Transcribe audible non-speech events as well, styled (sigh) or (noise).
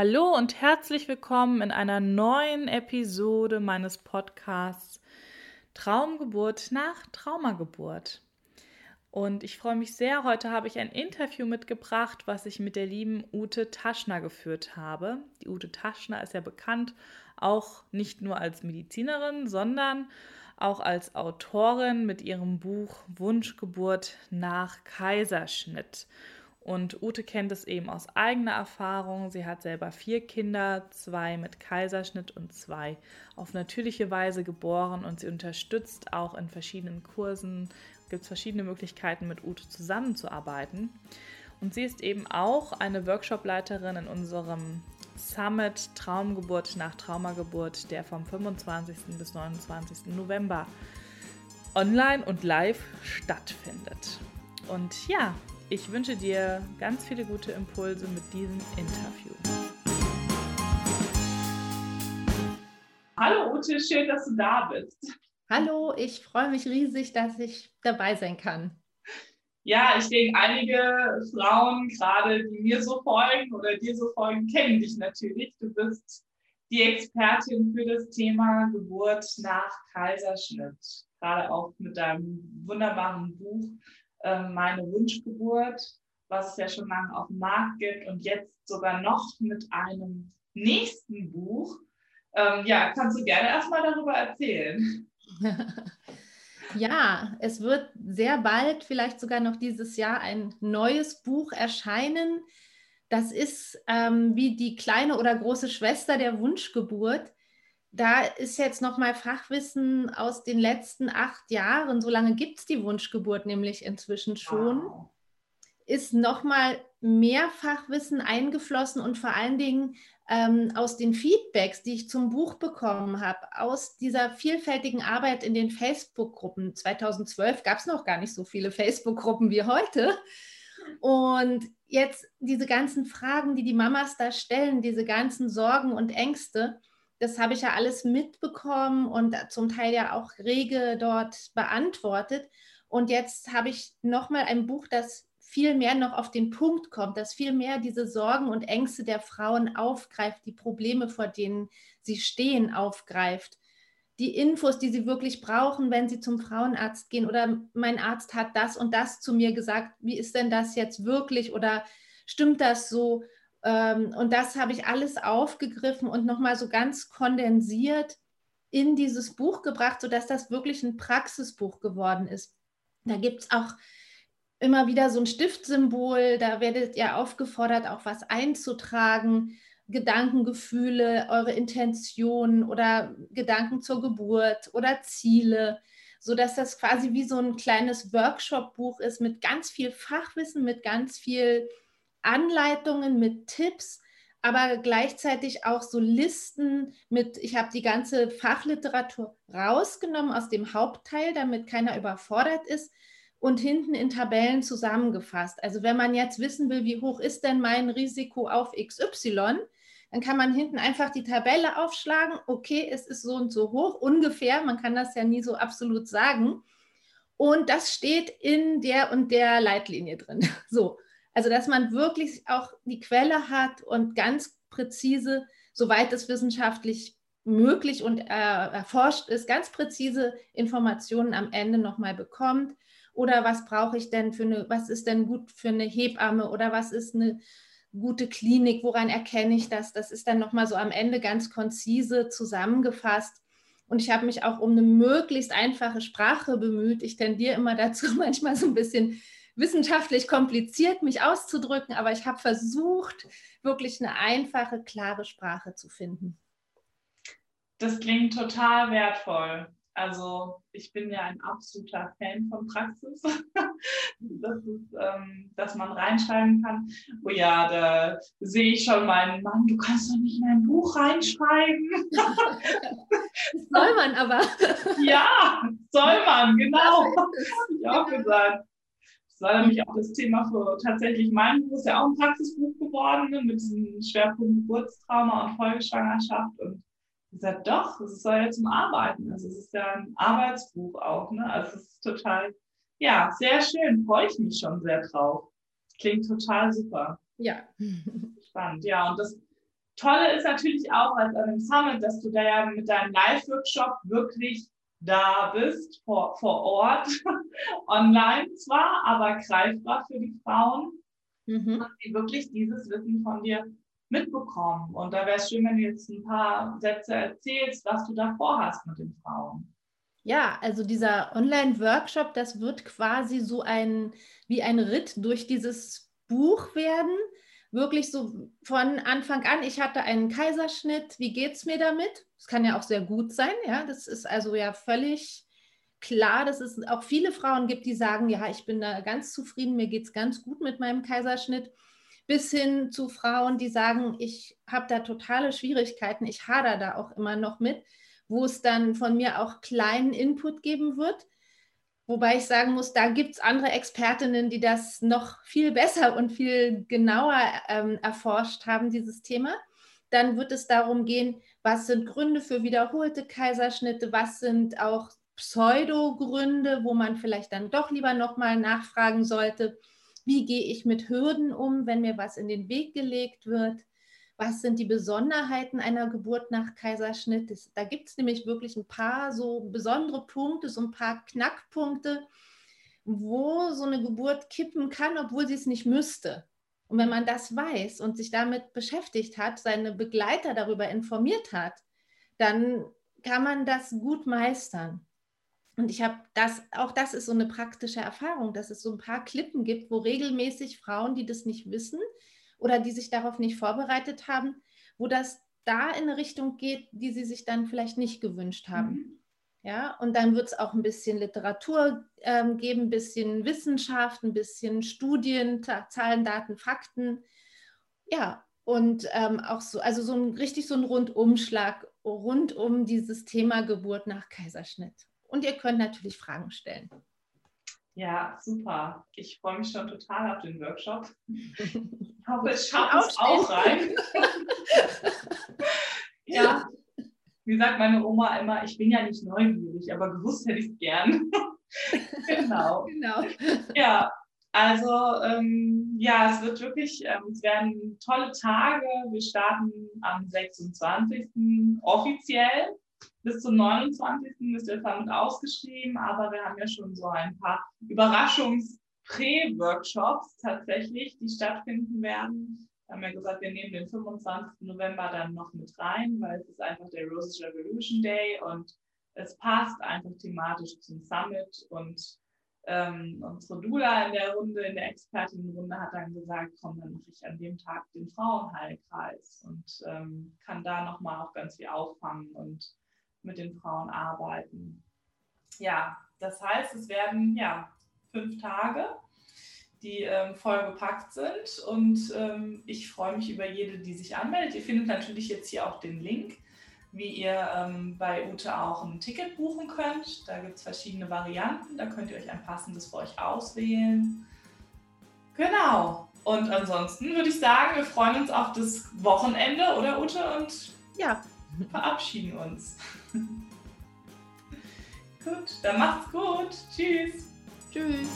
Hallo und herzlich willkommen in einer neuen Episode meines Podcasts Traumgeburt nach Traumageburt. Und ich freue mich sehr, heute habe ich ein Interview mitgebracht, was ich mit der lieben Ute Taschner geführt habe. Die Ute Taschner ist ja bekannt auch nicht nur als Medizinerin, sondern auch als Autorin mit ihrem Buch Wunschgeburt nach Kaiserschnitt. Und Ute kennt es eben aus eigener Erfahrung. Sie hat selber vier Kinder, zwei mit Kaiserschnitt und zwei auf natürliche Weise geboren. Und sie unterstützt auch in verschiedenen Kursen, gibt es verschiedene Möglichkeiten, mit Ute zusammenzuarbeiten. Und sie ist eben auch eine Workshopleiterin in unserem Summit Traumgeburt nach Traumageburt, der vom 25. bis 29. November online und live stattfindet. Und ja, ich wünsche dir ganz viele gute Impulse mit diesem Interview. Hallo Ute, schön, dass du da bist. Hallo, ich freue mich riesig, dass ich dabei sein kann. Ja, ich denke, einige Frauen, gerade die mir so folgen oder dir so folgen, kennen dich natürlich. Du bist die Expertin für das Thema Geburt nach Kaiserschnitt. Gerade auch mit deinem wunderbaren Buch meine Wunschgeburt, was es ja schon lange auf dem Markt gibt und jetzt sogar noch mit einem nächsten Buch. Ähm, ja, kannst du gerne erstmal darüber erzählen. (laughs) Ja, es wird sehr bald, vielleicht sogar noch dieses Jahr, ein neues Buch erscheinen. Das ist ähm, wie die kleine oder große Schwester der Wunschgeburt da ist jetzt nochmal Fachwissen aus den letzten acht Jahren, so lange gibt es die Wunschgeburt nämlich inzwischen schon, wow. ist nochmal mehr Fachwissen eingeflossen und vor allen Dingen ähm, aus den Feedbacks, die ich zum Buch bekommen habe, aus dieser vielfältigen Arbeit in den Facebook-Gruppen. 2012 gab es noch gar nicht so viele Facebook-Gruppen wie heute. Und jetzt diese ganzen Fragen, die die Mamas da stellen, diese ganzen Sorgen und Ängste, das habe ich ja alles mitbekommen und zum Teil ja auch rege dort beantwortet. Und jetzt habe ich nochmal ein Buch, das viel mehr noch auf den Punkt kommt, das viel mehr diese Sorgen und Ängste der Frauen aufgreift, die Probleme, vor denen sie stehen, aufgreift. Die Infos, die sie wirklich brauchen, wenn sie zum Frauenarzt gehen oder mein Arzt hat das und das zu mir gesagt, wie ist denn das jetzt wirklich oder stimmt das so? Ähm, und das habe ich alles aufgegriffen und nochmal so ganz kondensiert in dieses Buch gebracht, sodass das wirklich ein Praxisbuch geworden ist. Da gibt es auch immer wieder so ein Stiftsymbol, da werdet ihr aufgefordert, auch was einzutragen, Gedanken, Gefühle, eure Intentionen oder Gedanken zur Geburt oder Ziele, sodass das quasi wie so ein kleines Workshop-Buch ist mit ganz viel Fachwissen, mit ganz viel Anleitungen mit Tipps, aber gleichzeitig auch so Listen mit, ich habe die ganze Fachliteratur rausgenommen aus dem Hauptteil, damit keiner überfordert ist und hinten in Tabellen zusammengefasst. Also wenn man jetzt wissen will, wie hoch ist denn mein Risiko auf XY, dann kann man hinten einfach die Tabelle aufschlagen. Okay, es ist so und so hoch, ungefähr. Man kann das ja nie so absolut sagen. Und das steht in der und der Leitlinie drin. (laughs) So. Also, dass man wirklich auch die Quelle hat und ganz präzise, soweit es wissenschaftlich möglich und äh, erforscht ist, ganz präzise Informationen am Ende nochmal bekommt. Oder was brauche ich denn für eine, was ist denn gut für eine Hebamme oder was ist eine gute Klinik, woran erkenne ich das? Das ist dann nochmal so am Ende ganz konzise zusammengefasst. Und ich habe mich auch um eine möglichst einfache Sprache bemüht. Ich tendiere immer (laughs) dazu, manchmal so ein bisschen wissenschaftlich kompliziert, mich auszudrücken, aber ich habe versucht, wirklich eine einfache, klare Sprache zu finden. Das klingt total wertvoll. Also ich bin ja ein absoluter Fan von Praxis, (laughs) das ist, ähm, dass man reinschreiben kann. Oh ja, da sehe ich schon meinen Mann, du kannst doch nicht in ein Buch reinschreiben. das soll man aber. (laughs) ja, soll man, genau. Habe ich auch gesagt. Das war nämlich auch das Thema für tatsächlich mein Buch, ist ja auch ein Praxisbuch geworden ne, mit diesem Schwerpunkt Geburtstrauma und Folgeschwangerschaft. Und ich gesagt, doch, es soll ja zum Arbeiten. Also es ist ja ein Arbeitsbuch auch. Ne? Also es ist total, ja, sehr schön. Freue ich mich schon sehr drauf. Klingt total super. Ja. Spannend. Ja, und das Tolle ist natürlich auch als an dem Summit, dass du da ja mit deinem Live-Workshop wirklich da bist, vor, vor Ort, (laughs) online zwar, aber greifbar für die Frauen, mhm. dass sie wirklich dieses Wissen von dir mitbekommen. Und da wäre es schön, wenn du jetzt ein paar Sätze erzählst, was du da vorhast mit den Frauen. Ja, also dieser Online-Workshop, das wird quasi so ein, wie ein Ritt durch dieses Buch werden. Wirklich so von Anfang an, ich hatte einen Kaiserschnitt, wie geht es mir damit? Das kann ja auch sehr gut sein, ja. Das ist also ja völlig klar, dass es auch viele Frauen gibt, die sagen, ja, ich bin da ganz zufrieden, mir geht es ganz gut mit meinem Kaiserschnitt bis hin zu Frauen, die sagen, ich habe da totale Schwierigkeiten, ich hader da auch immer noch mit, wo es dann von mir auch kleinen Input geben wird. Wobei ich sagen muss, da gibt es andere Expertinnen, die das noch viel besser und viel genauer ähm, erforscht haben, dieses Thema. Dann wird es darum gehen, was sind Gründe für wiederholte Kaiserschnitte, was sind auch Pseudogründe, wo man vielleicht dann doch lieber nochmal nachfragen sollte wie gehe ich mit Hürden um, wenn mir was in den Weg gelegt wird? Was sind die Besonderheiten einer Geburt nach Kaiserschnitt? Das, da gibt es nämlich wirklich ein paar so besondere Punkte, so ein paar Knackpunkte, wo so eine Geburt kippen kann, obwohl sie es nicht müsste. Und wenn man das weiß und sich damit beschäftigt hat, seine Begleiter darüber informiert hat, dann kann man das gut meistern. Und ich habe das, auch das ist so eine praktische Erfahrung, dass es so ein paar Klippen gibt, wo regelmäßig Frauen, die das nicht wissen oder die sich darauf nicht vorbereitet haben, wo das da in eine Richtung geht, die sie sich dann vielleicht nicht gewünscht haben. Mhm. Ja, und dann wird es auch ein bisschen Literatur ähm, geben, ein bisschen Wissenschaft, ein bisschen Studien, Zahlen, Daten, Fakten. Ja, und ähm, auch so, also so ein richtig so ein Rundumschlag rund um dieses Thema Geburt nach Kaiserschnitt. Und ihr könnt natürlich Fragen stellen. Ja, super. Ich freue mich schon total auf den Workshop. (laughs) Ich hoffe, es schafft es auch rein. (laughs) (laughs) ja, wie sagt meine Oma immer, ich bin ja nicht neugierig, aber gewusst hätte ich es gern. (laughs) genau. genau. Ja, also ähm, ja, es wird wirklich, ähm, es werden tolle Tage. Wir starten am 26. offiziell bis zum 29. ist der Summit ausgeschrieben, aber wir haben ja schon so ein paar Überraschungs-Prä-Workshops tatsächlich, die stattfinden werden. Wir haben ja gesagt, wir nehmen den 25. November dann noch mit rein, weil es ist einfach der Roses Revolution Day und es passt einfach thematisch zum Summit und ähm, unsere Dula in der Runde, in der Expertinnenrunde hat dann gesagt, komm, dann mache ich an dem Tag den Frauenheilkreis und ähm, kann da nochmal auch ganz viel auffangen und mit den Frauen arbeiten. Ja, das heißt, es werden ja fünf Tage, die ähm, voll gepackt sind und ähm, ich freue mich über jede, die sich anmeldet. Ihr findet natürlich jetzt hier auch den Link, wie ihr ähm, bei Ute auch ein Ticket buchen könnt. Da gibt es verschiedene Varianten, da könnt ihr euch ein passendes für euch auswählen. Genau. Und ansonsten würde ich sagen, wir freuen uns auf das Wochenende, oder Ute? Und ja, verabschieden uns. (laughs) gut, dann macht's gut. Tschüss. Tschüss.